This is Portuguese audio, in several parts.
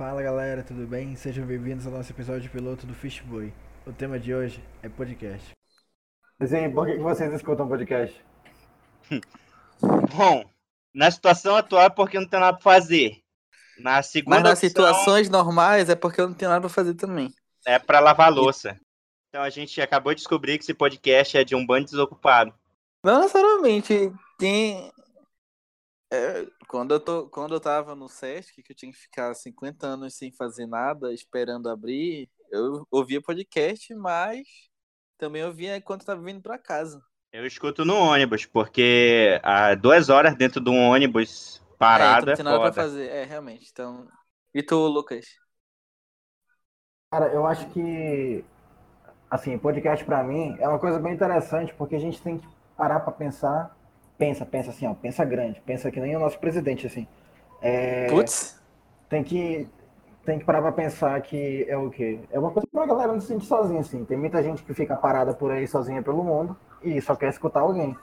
Fala galera, tudo bem? Sejam bem-vindos ao nosso episódio piloto do Fishboy. O tema de hoje é podcast. Sim, por que que vocês escutam podcast? Bom, na situação atual é porque não tem nada pra fazer. Na segunda Mas nas opção situações normais é porque eu não tenho nada pra fazer também. é pra lavar louça. Então a gente acabou de descobrir que esse podcast é de um bando desocupado. Não necessariamente tem. É, quando, eu tô, quando eu tava no SESC, que eu tinha que ficar 50 anos sem fazer nada, esperando abrir, eu ouvia podcast, mas também ouvia enquanto tava vindo pra casa. Eu escuto no ônibus, porque há duas horas dentro de um ônibus é, parado então é, não tem nada pra foda. fazer. É, realmente. Então. E tu, Lucas? Cara, eu acho que, assim, podcast pra mim é uma coisa bem interessante, porque a gente tem que parar pra pensar. Pensa, pensa assim, ó, pensa grande, pensa que nem o nosso presidente, assim. É, Putz. tem que tem que parar pra pensar que é o quê? É uma coisa pra galera não se sentir sozinha, assim. Tem muita gente que fica parada por aí sozinha pelo mundo e só quer escutar alguém.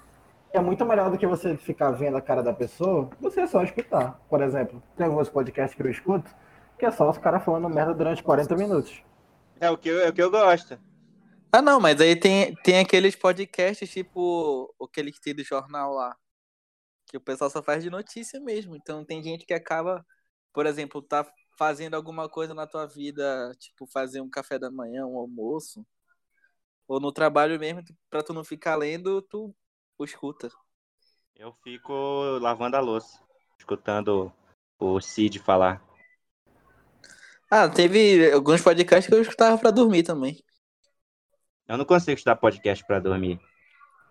É muito melhor do que você ficar vendo a cara da pessoa, você só escutar. Por exemplo, tem alguns podcasts que eu escuto que é só os caras falando merda durante 40 minutos. É o que eu, é o que eu gosto. Ah, não, mas aí tem, tem aqueles podcasts tipo aquele que tem do jornal lá. Que o pessoal só faz de notícia mesmo. Então tem gente que acaba, por exemplo, tá fazendo alguma coisa na tua vida, tipo fazer um café da manhã, um almoço. Ou no trabalho mesmo, pra tu não ficar lendo, tu escuta. Eu fico lavando a louça, escutando o Cid falar. Ah, teve alguns podcasts que eu escutava pra dormir também. Eu não consigo escutar podcast pra dormir.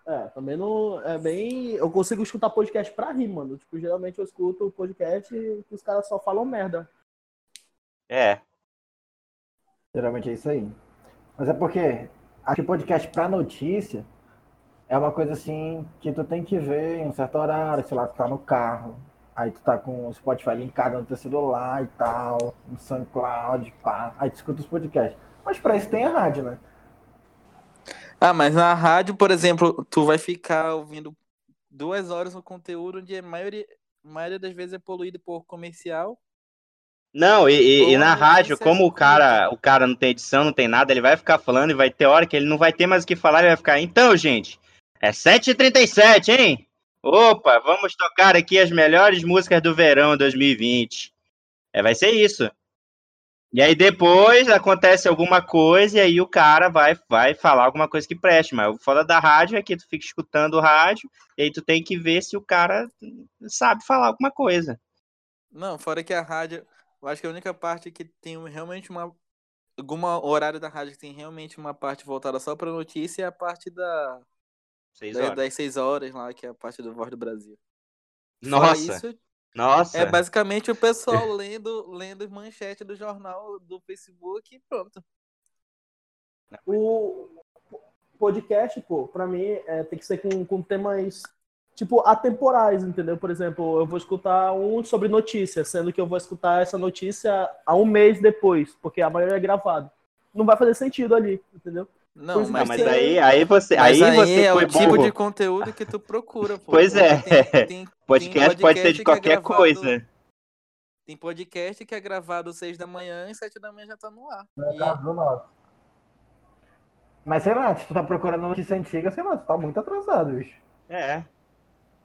É, também não. É bem. Eu consigo escutar podcast pra rir, mano. Tipo, geralmente eu escuto podcast que os caras só falam merda. É, Geralmente é isso aí. Mas é porque acho que podcast pra notícia é uma coisa assim que tu tem que ver em um certo horário, sei lá, tu tá no carro, aí tu tá com o Spotify linkado no teu celular e tal, no SoundCloud, pá, aí tu escuta os podcasts. Mas pra isso tem a rádio, né? Ah, mas na rádio, por exemplo, tu vai ficar ouvindo duas horas no conteúdo onde a maioria, a maioria das vezes é poluído por comercial. Não, e, e- na rádio, como o cara, o cara não tem edição, não tem nada, ele vai ficar falando e vai ter hora que ele não vai ter mais o que falar, ele vai ficar, então, gente, é 7h37, hein? Opa, vamos tocar aqui as melhores músicas do verão 2020. É, vai ser isso. E aí depois acontece alguma coisa e aí o cara vai, vai falar alguma coisa que preste, mas o foda da rádio é que tu fica escutando o rádio e aí tu tem que ver se o cara sabe falar alguma coisa. Não, fora que a rádio, eu acho que a única parte que tem realmente uma alguma horário da rádio que tem realmente uma parte voltada só pra notícia é a parte da, Seis da- horas. das seis horas lá, que é a parte do Voz do Brasil. Fora Nossa, isso, nossa. é basicamente o pessoal lendo lendo manchete do jornal do Facebook e pronto. O podcast, pô, pra mim, é, tem que ser com, com temas, tipo, atemporais, entendeu? Por exemplo, eu vou escutar um sobre notícia, sendo que eu vou escutar essa notícia há um mês depois, porque a maioria é gravado. Não vai fazer sentido ali, entendeu? Não, Pois é, mas, mas você- aí, aí você, mas aí, aí, você é foi o tipo burro. de conteúdo que tu procura, pô. Pois é. Tem, tem, Podcast tem pode ser podcast de é qualquer gravado- coisa. tem podcast que é gravado às seis da manhã e sete da manhã já tá no ar. No E- caso do nosso. Mas sei lá, se tu tá procurando notícia antiga, sei lá, tu tá muito atrasado, bicho. É.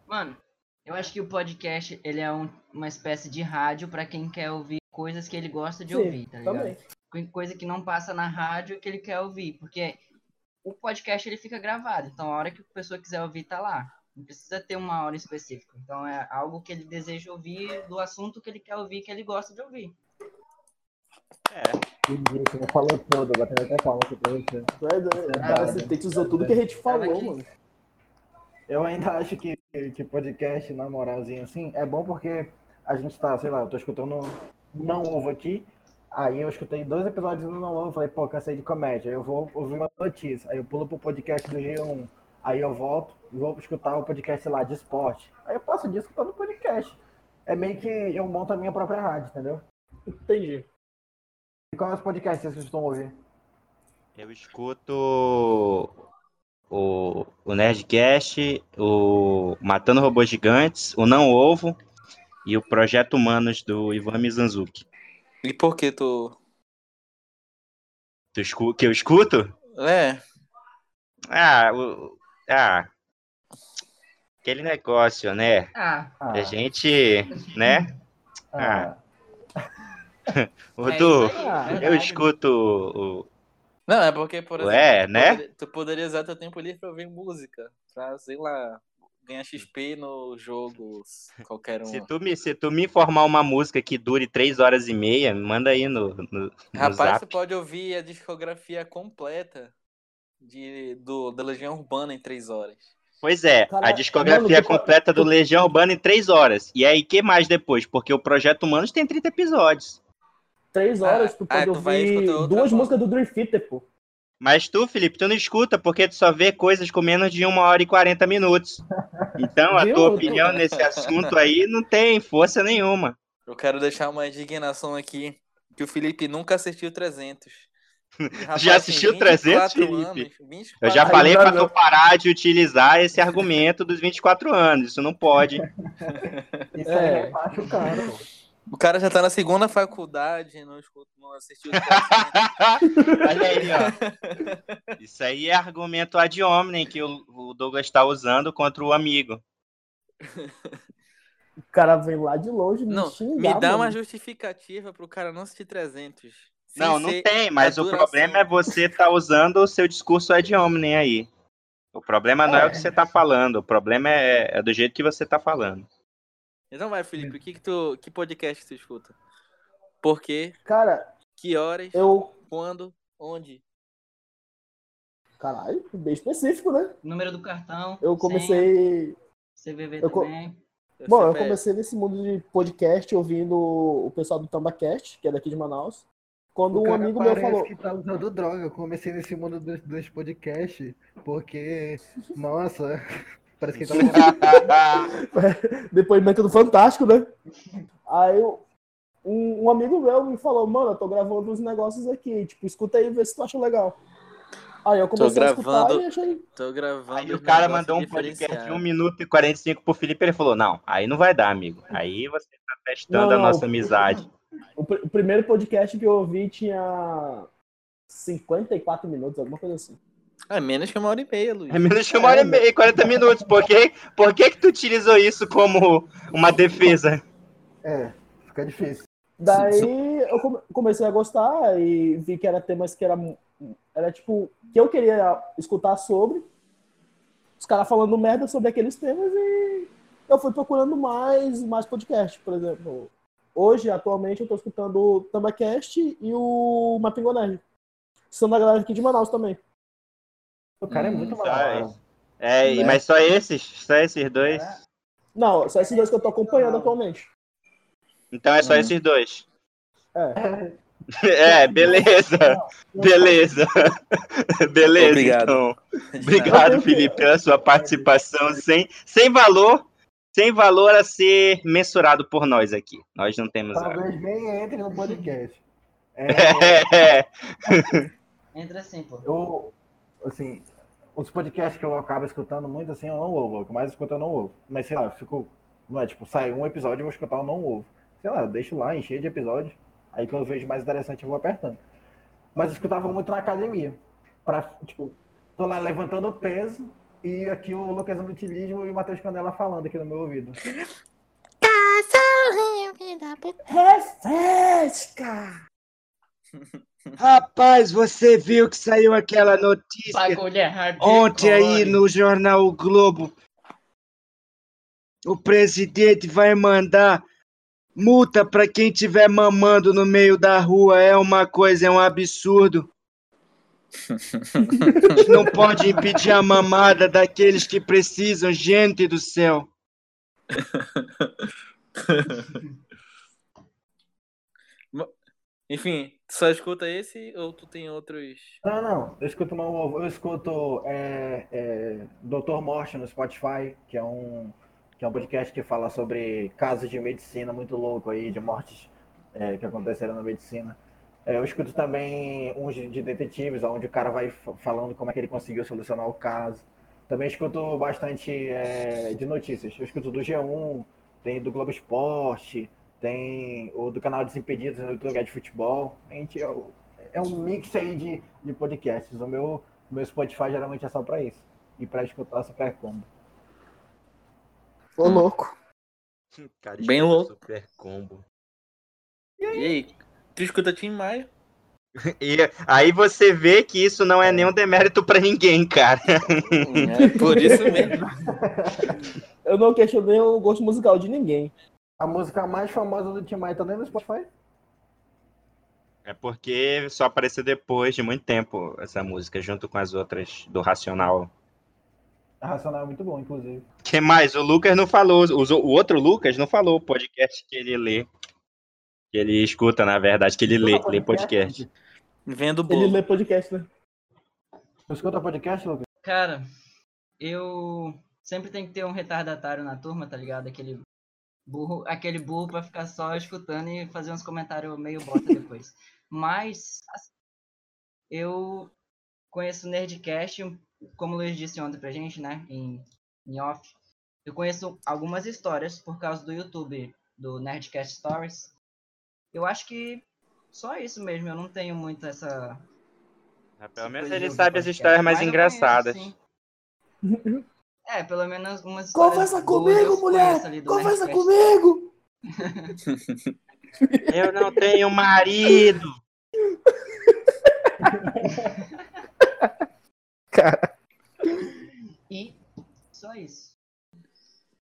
Mano, eu acho que o podcast ele é um- uma espécie de rádio pra quem quer ouvir coisas que ele gosta de Sim, ouvir, tá ligado? Também. Co- Coisa que não passa na rádio que ele quer ouvir, porque o podcast ele fica gravado, então a hora que a pessoa quiser ouvir tá lá. Não precisa ter uma hora específica. Então é algo que ele deseja ouvir do assunto que ele quer ouvir, que ele gosta de ouvir. Entendi, Você não falou todo, batendo até palma aqui pra você. Tu é doido. Cara, você sintetizou tudo que a gente falou, mano. Eu ainda acho que, que podcast, na moralzinha assim, é bom porque a gente tá, sei lá, eu tô escutando Não Ovo aqui, aí eu escutei dois episódios do Não Ovo, falei, pô, cansei de comédia, aí eu vou ouvir uma notícia, aí eu pulo pro podcast do G1, aí eu volto e vou escutar o podcast lá de esporte. Aí eu passo o dia escutando o podcast. É meio que eu monto a minha própria rádio, entendeu? Entendi. E qual é os podcasts que vocês estão ouvir? Eu escuto o, o Nerdcast, o Matando Robôs Gigantes, o Não Ovo e o Projeto Humanos do Ivan Mizanzuki. E por que tu. Tu escu- que eu escuto? É, Ah, o- ah, aquele negócio, né? Ah, Ah, A gente, né? ah, O é Du, Ah, eu escuto o. Não, é porque, por exemplo, Ué, tu, né? poderia, tu poderia usar teu tempo livre pra ouvir música. Pra, sei lá, ganhar XP no jogo, qualquer um. Se tu, me, se tu me informar uma música que dure três horas e meia, me manda aí no, no, no Rapaz, zap. tu pode ouvir a discografia completa de, do, da Legião Urbana em três horas. Pois é, Cara, a discografia mano, completa do Legião Urbana em três horas. E aí, que mais depois? Porque o Projeto Humanos tem 30 episódios. Três horas, Ah, tu ah, pode tu vai ouvir duas músicas do Dream Theater, pô. Mas tu, Felipe, tu não escuta porque tu só vê coisas com menos de uma hora e 40 minutos. Então, a Viu? tua opinião nesse assunto aí não tem força nenhuma. Eu quero deixar uma indignação aqui, que o Felipe nunca assistiu 300. Rapaz, Já assistiu 300, 24 Felipe? anos, 24 Eu já falei não. tu parar de utilizar esse argumento dos 24 anos. Isso não pode. isso É. aí é pô. O cara já tá na segunda faculdade, não, escuta, não assistiu 300. Olha aí, ó. Isso aí é argumento ad hominem que o, Douglas está usando contra o amigo. O cara vem lá de longe me Não, xingar, me dá uma mano. justificativa pro cara não assistir 300. Sem não, não tem, mas o problema é você estar usando o seu discurso ad hominem aí. O problema não é, É. o que você tá falando, o problema é, é do jeito que você tá falando. Então vai, Felipe, o que que tu, que podcast tu escuta? Por quê? Cara, Que horas? eu... Quando? Onde? Caralho, bem específico, né? Número do cartão. Eu senha, comecei... CVV eu co- também. Eu Bom, eu comecei nesse mundo de podcast ouvindo o pessoal do Tambacast, que é daqui de Manaus. Quando O um cara amigo meu falou... que tá usando droga. Eu comecei nesse mundo dos, dos podcasts, porque, nossa, parece que tá depoimento do Fantástico, né? Aí eu- um, um amigo meu me falou, mano, eu tô gravando uns negócios aqui, tipo, escuta aí e vê se tu acha legal. Aí eu comecei a escutar gravando- e achei. Tô gravando. Aí o cara mandou um podcast de diferenciados. 1 minuto e 45 pro Felipe, ele falou, não, aí não vai dar, amigo. Aí você tá testando Não, a nossa amizade. O, pr- o primeiro podcast que eu ouvi tinha 54 minutos, alguma coisa assim. É menos que uma hora e meia, Luiz. É menos de uma hora e meia, 40 minutos. Por que, por que que tu utilizou isso como uma defesa? É, fica difícil. Daí eu come- comecei a gostar e vi que era temas que era, era tipo, que eu queria escutar sobre. Os caras falando merda sobre aqueles temas e eu fui procurando mais, mais podcast, por exemplo. Hoje, atualmente, eu tô escutando o Tambacast e o Mapingo Nerd. que São da galera aqui de Manaus também. O cara é Hum, muito só maluco. É, Né? mas só esses? Só esses dois? Não, só esses dois que eu tô acompanhando atualmente. Então é só Uhum. esses dois. É. É, beleza. Beleza. Beleza, Obrigado. então. Obrigado, nada. Felipe, pela sua participação sem, sem valor, sem valor a ser mensurado por nós aqui. Nós não temos. Talvez nem entre no podcast. É, É, Entra assim, pô. eu, assim, os podcasts que eu acabo escutando muito, assim, eu não ouvo. O que mais escuto eu não ouvo. Mas, sei lá, eu fico, não é, tipo, sai um episódio eu vou escutar, eu não ouvo. Sei lá, eu deixo lá, encher de episódios. Aí quando eu vejo mais interessante eu vou apertando. Mas eu escutava muito na academia. Pra, tipo, tô lá levantando peso e aqui o Lucas no utilismo e o Matheus Canela falando aqui no meu ouvido. Refresca! Rapaz, você viu que saiu aquela notícia é ontem aí no jornal O Globo? O presidente vai mandar multa para quem estiver mamando no meio da rua. É uma coisa, é um absurdo. A gente não pode impedir a mamada daqueles que precisam, gente do céu. Enfim, só escuta esse ou tu tem outros? Não, não, eu escuto uma, eu escuto é, é, Dr. Morte no Spotify, que é um que é um podcast que fala sobre casos de medicina muito louco aí, de mortes é, que aconteceram na medicina. É, eu escuto também uns de de detetives, onde o cara vai fa- falando como é que ele conseguiu solucionar o caso. Também escuto bastante é, de notícias. Eu escuto do G1, tem do Globo Esporte, tem o do canal Desimpedidos no YouTube é de futebol. A gente é, é um mix aí de, de podcasts. O meu, o meu Spotify geralmente é só pra isso. E pra escutar Super Combo. Ô, louco. Cara, Bem louco. Super combo. E aí? Tu escuta Tim Maia? E aí você vê que isso não é nenhum demérito pra ninguém, cara. É por isso mesmo. Eu não questionei o gosto musical de ninguém. A música mais famosa do Tim Maia tá do Spotify? É porque só apareceu depois de muito tempo essa música, junto com as outras do Racional. A Racional é muito bom, inclusive. que mais? O Lucas não falou, o outro Lucas não falou o podcast que ele lê. Que ele escuta, na verdade, que ele lê, lê podcast. Vendo Ele bolo. lê podcast, né? Tu escuta podcast, Lucas? Cara, eu sempre tenho que ter um retardatário na turma, tá ligado? Aquele burro, aquele burro pra ficar só escutando e fazer uns comentários meio bota depois. Mas assim, eu conheço o Nerdcast, como o Luiz disse ontem pra gente, né? Em, em off. Eu conheço algumas histórias por causa do YouTube, do Nerdcast Stories. Eu acho que só isso mesmo, eu não tenho muito essa Pelo menos ele sabe as histórias mais engraçadas. conheço, sim. É, pelo menos umas boas comigo, eu mulher! Conversa comigo! Eu não tenho marido. Cara, E só isso.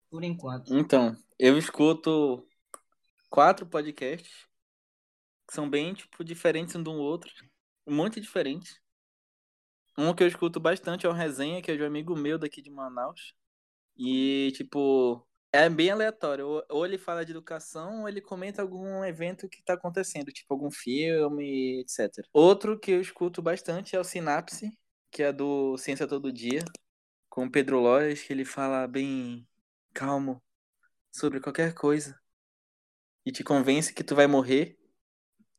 Por enquanto. Então, eu escuto quatro podcasts que são bem, tipo, diferentes um do outro. Muito diferentes. Um que eu escuto bastante é o Resenha, que é de um amigo meu daqui de Manaus. E, tipo, é bem aleatório. Ou- ele fala de educação, ou ele comenta algum evento que tá acontecendo, tipo algum filme, etc. Outro que eu escuto bastante é o Sinapse, que é do Ciência Todo Dia, com o Pedro Lois, que ele fala bem calmo sobre qualquer coisa e te convence que tu vai morrer.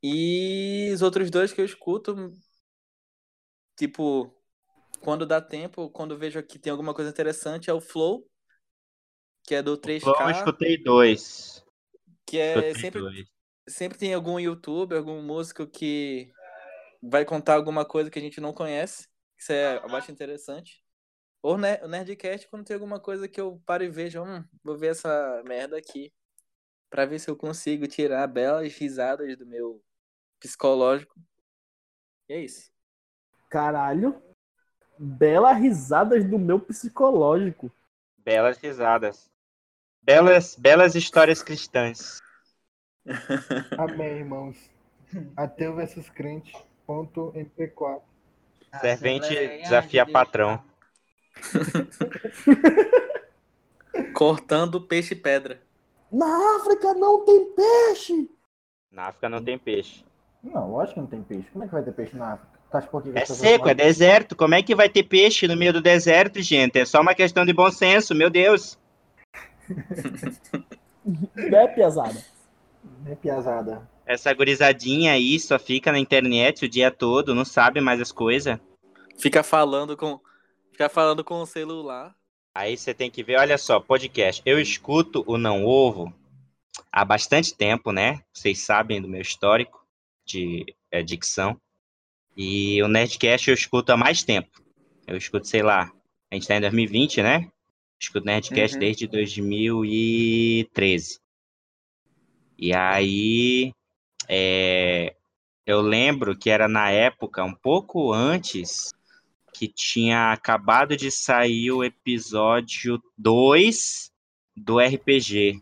E os outros dois que eu escuto, tipo, quando dá tempo, quando vejo que tem alguma coisa interessante, é o Flow, que é do 3K, Flow, eu escutei dois. que é sempre, dois. sempre tem algum youtuber, algum músico que vai contar alguma coisa que a gente não conhece. Isso é acho interessante. Ou o Nerdcast, quando tem alguma coisa que eu paro e vejo, hum, vou ver essa merda aqui. Pra ver se eu consigo tirar belas risadas do meu psicológico. E é isso. Caralho. Bela risadas do meu psicológico. Belas risadas. Belas, belas histórias cristãs. Amém, irmãos. Ateu versus crente. Ponto MP4. Servente desafia patrão. Cortando peixe e pedra. Na África não tem peixe! Na África não tem peixe. Não, lógico que não tem peixe. Como é que vai ter peixe na África? Que É seco, é deserto. Como é que vai ter peixe no meio do deserto, gente? É só uma questão de bom senso, meu Deus. Né, piazada? É piazada. Essa gurizadinha aí só fica na internet o dia todo, não sabe mais as coisas. Fica falando com. Fica falando com o celular. Aí você tem que ver, olha só, podcast. Eu escuto o Não Ovo há bastante tempo, né? Vocês sabem do meu histórico de eh, dicção. E o Nerdcast eu escuto há mais tempo. Eu escuto, sei lá, a gente tá em 2020, né? Escuto Nerdcast Uhum. desde 2013. E aí, é, eu lembro que era na época, um pouco antes, que tinha acabado de sair o episódio 2 do RPG.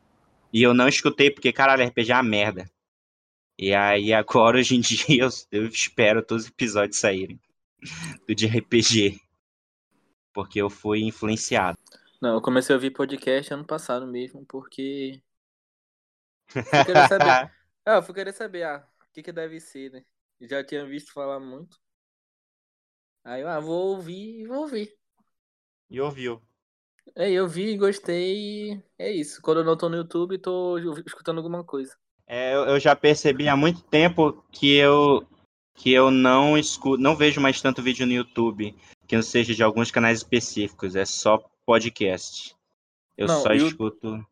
E eu não escutei, porque, caralho, RPG é uma merda. E aí, agora, hoje em dia, eu, eu espero todos os episódios saírem do de RPG. Porque eu fui influenciado. Não, eu comecei a ouvir podcast ano passado mesmo, porque. Fui querer saber. Ah, eu fui querer saber, ah, o que que deve ser, né? Já tinha visto falar muito. Aí eu, ah, vou ouvir e vou ouvir. E ouviu. Aí eu vi, gostei e é isso. Quando eu não tô no YouTube, tô escutando alguma coisa. É, eu, já percebi há muito tempo que eu que eu não escuto, não vejo mais tanto vídeo no YouTube que não seja de alguns canais específicos, é só podcast. Eu Não, só e escuto.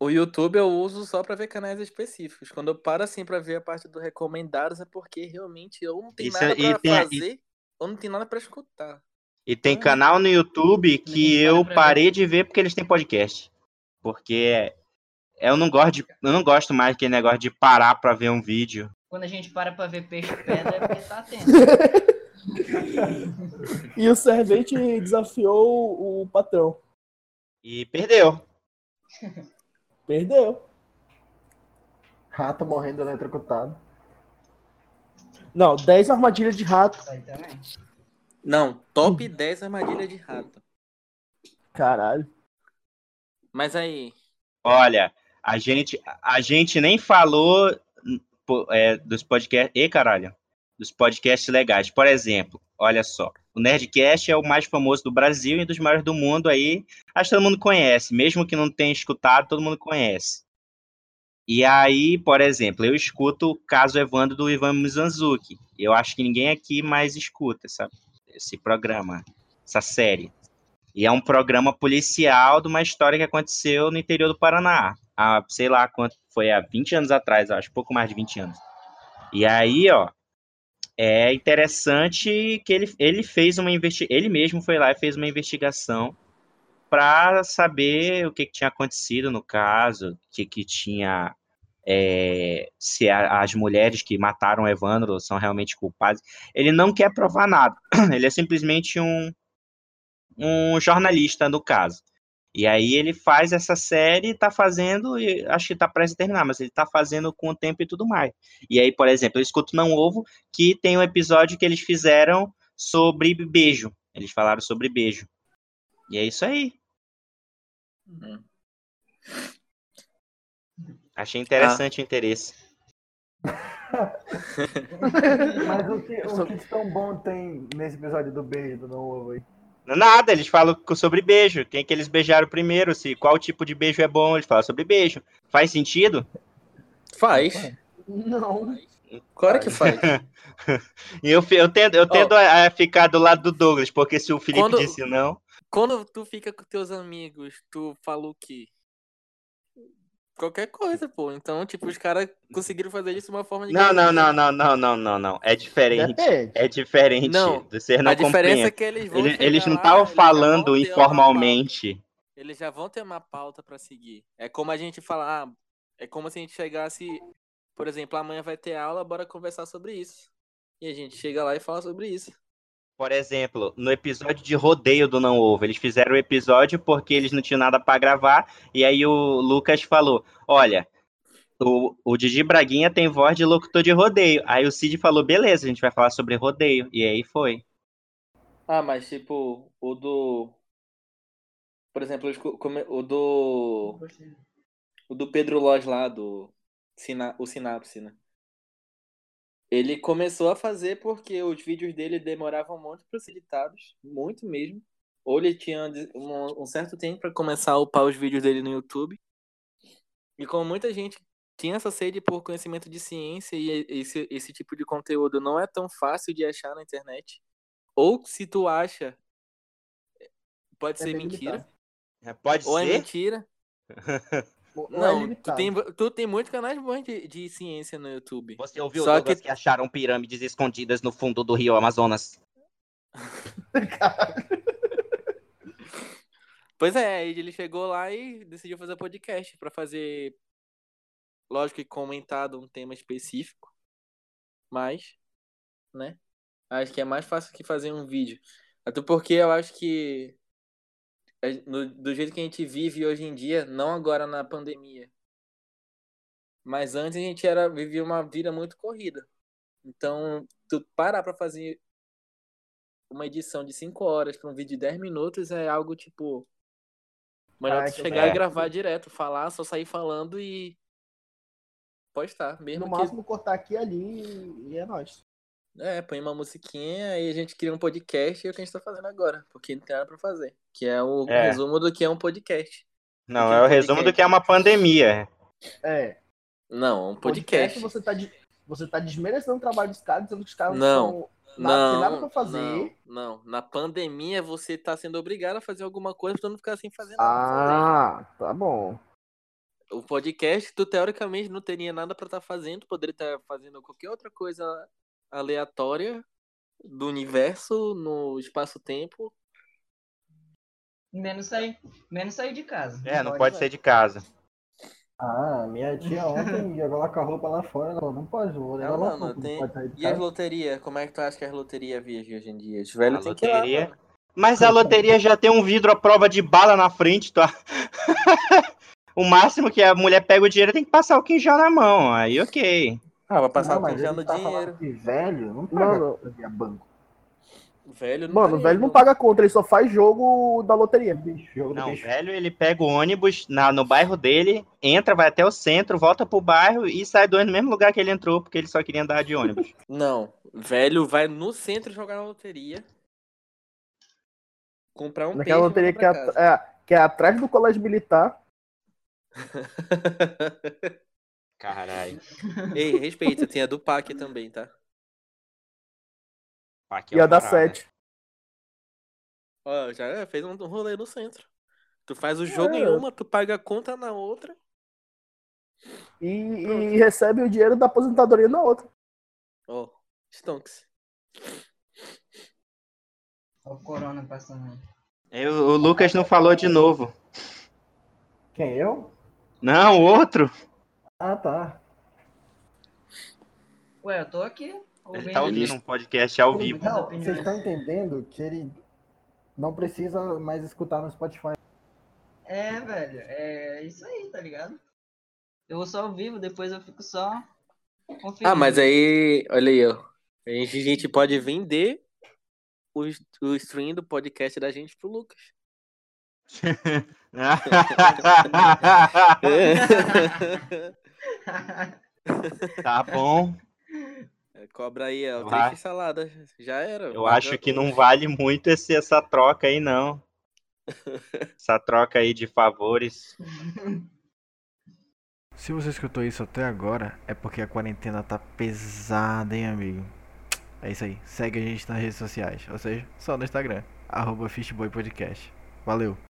O YouTube eu uso só pra ver canais específicos. Quando eu paro assim pra ver a parte do recomendados é porque realmente eu não tenho Isso nada é- e pra tem- fazer, ou não tenho nada pra escutar. E tem Ah. canal no YouTube que para eu pra ver. parei de ver porque eles têm podcast. Porque eu não gosto de, eu não gosto mais daquele negócio de parar pra ver um vídeo. Quando a gente para pra ver peixe pedra é porque tá atento. E o servente desafiou o patrão. E perdeu. Perdeu. Rato morrendo eletrocutado. Não, 10 armadilhas de rato. Também. Não, top 10 armadilha de rato. Caralho. Mas aí, Olha, a gente, a gente nem falou é, dos podcasts. E caralho, dos podcasts legais. Por exemplo, olha só. O Nerdcast é o mais famoso do Brasil e dos maiores do mundo aí. Acho que todo mundo conhece. Mesmo que não tenha escutado, todo mundo conhece. E aí, por exemplo, eu escuto o caso Evandro do Ivan Mizanzuki. Eu acho que ninguém aqui mais escuta essa, esse programa, essa série. E é um programa policial de uma história que aconteceu no interior do Paraná. Há, sei lá quanto foi, há 20 anos atrás, acho, pouco mais de 20 anos. E aí, ó, é interessante que ele, ele fez uma investigação, ele mesmo foi lá e fez uma investigação para saber o que, que tinha acontecido no caso, o que, que tinha. é, se a- as mulheres que mataram Evandro são realmente culpadas. Ele não quer provar nada. Ele é simplesmente um, um jornalista no caso. E aí ele faz essa série, tá fazendo, e acho que tá prestes a terminar, mas ele tá fazendo com o tempo e tudo mais. E aí, por exemplo, eu escuto Não Ovo, que tem um episódio que eles fizeram sobre beijo. Eles falaram sobre beijo. E é isso aí. Hum. Achei interessante o interesse. Mas o que, o que de tão bom tem nesse episódio do beijo do Não Ovo aí? Nada, eles falam sobre beijo. Quem que eles beijaram primeiro, se qual tipo de beijo é bom, eles falam sobre beijo. Faz sentido? faz. Não. Claro que faz. E eu, eu tendo, eu tendo a, a ficar do lado do Douglas, porque se o Felipe Quando- disse não. Quando tu fica com teus amigos, tu fala o quê? Qualquer coisa, pô. Então, tipo, os caras conseguiram fazer isso de uma forma de. Não, não, não, não, não, não, não, não. É diferente. Depende. É diferente. Não, Você não a diferença compreende. é que eles vão. Eles, eles não estavam falando informalmente. Eles já vão ter uma pauta pra seguir. É como a gente falar. ah, é como se a gente chegasse. Por exemplo, amanhã vai ter aula, bora conversar sobre isso. E a gente chega lá e fala sobre isso. Por exemplo, no episódio de rodeio do Não Ovo, eles fizeram o episódio porque eles não tinham nada pra gravar, e aí o Lucas falou: Olha, o, o Didi Braguinha tem voz de locutor de rodeio. Aí o Cid falou: Beleza, a gente vai falar sobre rodeio. E aí foi. Ah, mas tipo, o do. Por exemplo, o do. O do Pedro Lodge lá, do. O Sinapse, né? Ele começou a fazer porque os vídeos dele demoravam muito para ser editados, muito mesmo. Ou ele tinha um, um certo tempo para começar a upar os vídeos dele no YouTube. E como muita gente tinha essa sede por conhecimento de ciência e esse, esse tipo de conteúdo não é tão fácil de achar na internet. Ou se tu acha, pode É ser mentira. É, Pode Ou é ser? mentira. Ou é Não, tu limitado. tem, tu tem muitos canais bons de, de ciência no YouTube. Você ouviu, Só que- que... acharam pirâmides escondidas no fundo do rio Amazonas? Pois é, ele chegou lá e decidiu fazer podcast pra fazer, lógico que comentado um tema específico, mas, né? Acho que é mais fácil que fazer um vídeo. Até porque eu acho que é, no- do jeito que a gente vive hoje em dia, não agora na pandemia, mas antes a gente era vivia uma vida muito corrida. Então, tu parar pra fazer uma edição de 5 horas pra um vídeo de 10 minutos é algo tipo melhor Ah, tu chegar é. e gravar direto, falar, só sair falando e postar, mesmo No que máximo cortar aqui e ali e é nóis. É, põe uma musiquinha aí a gente cria um podcast e é o que a gente tá fazendo agora, porque não tem nada pra fazer, que é o É. resumo do que é um podcast. Não, é é o um resumo do podcast? que é uma pandemia. É. Não, um podcast. Você tá, de- você tá desmerecendo o trabalho dos caras, dizendo que os caras Não. são. Nada, tem nada Não, pra fazer. Não, não. Na pandemia você tá sendo obrigado a fazer alguma coisa pra não ficar sem fazer nada. Ah, tá bom. o podcast, tu teoricamente não teria nada pra estar fazendo, poderia estar fazendo qualquer outra coisa aleatória do universo no espaço-tempo. Menos sair, menos sair de casa. É, não pode sair de casa. Ah, minha tia ontem ia com a roupa lá fora, ela não pode, vou levar Não, lá mano, não tem- pode sair de E as loterias? Como é que tu acha que as loterias viajam hoje em dia? Os velhos A têm que ir lá, loteria-. Mas a loteria já tem um vidro à prova de bala na frente, tá? o máximo que a mulher pega o dinheiro tem que passar o quinjal na mão. Aí, ok. Ah, vai passar Não, o mas ele tá dinheiro. que velho não Não, paga não. via banco. Velho não Mano, o velho não paga conta, ele só faz jogo da loteria. Bicho, Não, bicho. velho, ele pega o ônibus na, no bairro dele, entra, vai até o centro, volta pro bairro e sai do no mesmo lugar que ele entrou, porque ele só queria andar de ônibus. Não, velho vai no centro jogar na loteria. Comprar um Naquela peixe loteria que é, é, que é atrás do colégio militar. Caralho. Ei, respeita, tem a do PAC também, tá? E é a da parada. 7. Ó, já fez um rolê no centro. Tu faz o jogo em É. uma, tu paga a conta na outra. E, e recebe o dinheiro da aposentadoria na outra. Ó, Stonks. Olha o corona passando aí. É, O, o Lucas não falou de novo. Quem, eu? Não, o outro. Ah, tá. Ué, eu tô aqui. Ele tá ouvindo um podcast ao vivo. Não, vocês estão entendendo que ele não precisa mais escutar no Spotify. É, velho, é isso aí, tá ligado? Eu vou só ao vivo, depois eu fico só conferindo. Ah, mas aí, olha aí, ó. A gente, a gente pode vender o, o stream do podcast da gente pro Lucas. tá bom. Cobra aí, ó. Acho- saladas. Já era. Eu acho que não vale muito esse, essa troca aí, não. Essa troca aí de favores. Se você escutou isso até agora, é porque a quarentena tá pesada, hein, amigo? É isso aí. Segue a gente nas redes sociais, ou seja, só no Instagram, arroba Fishboy Podcast. Valeu!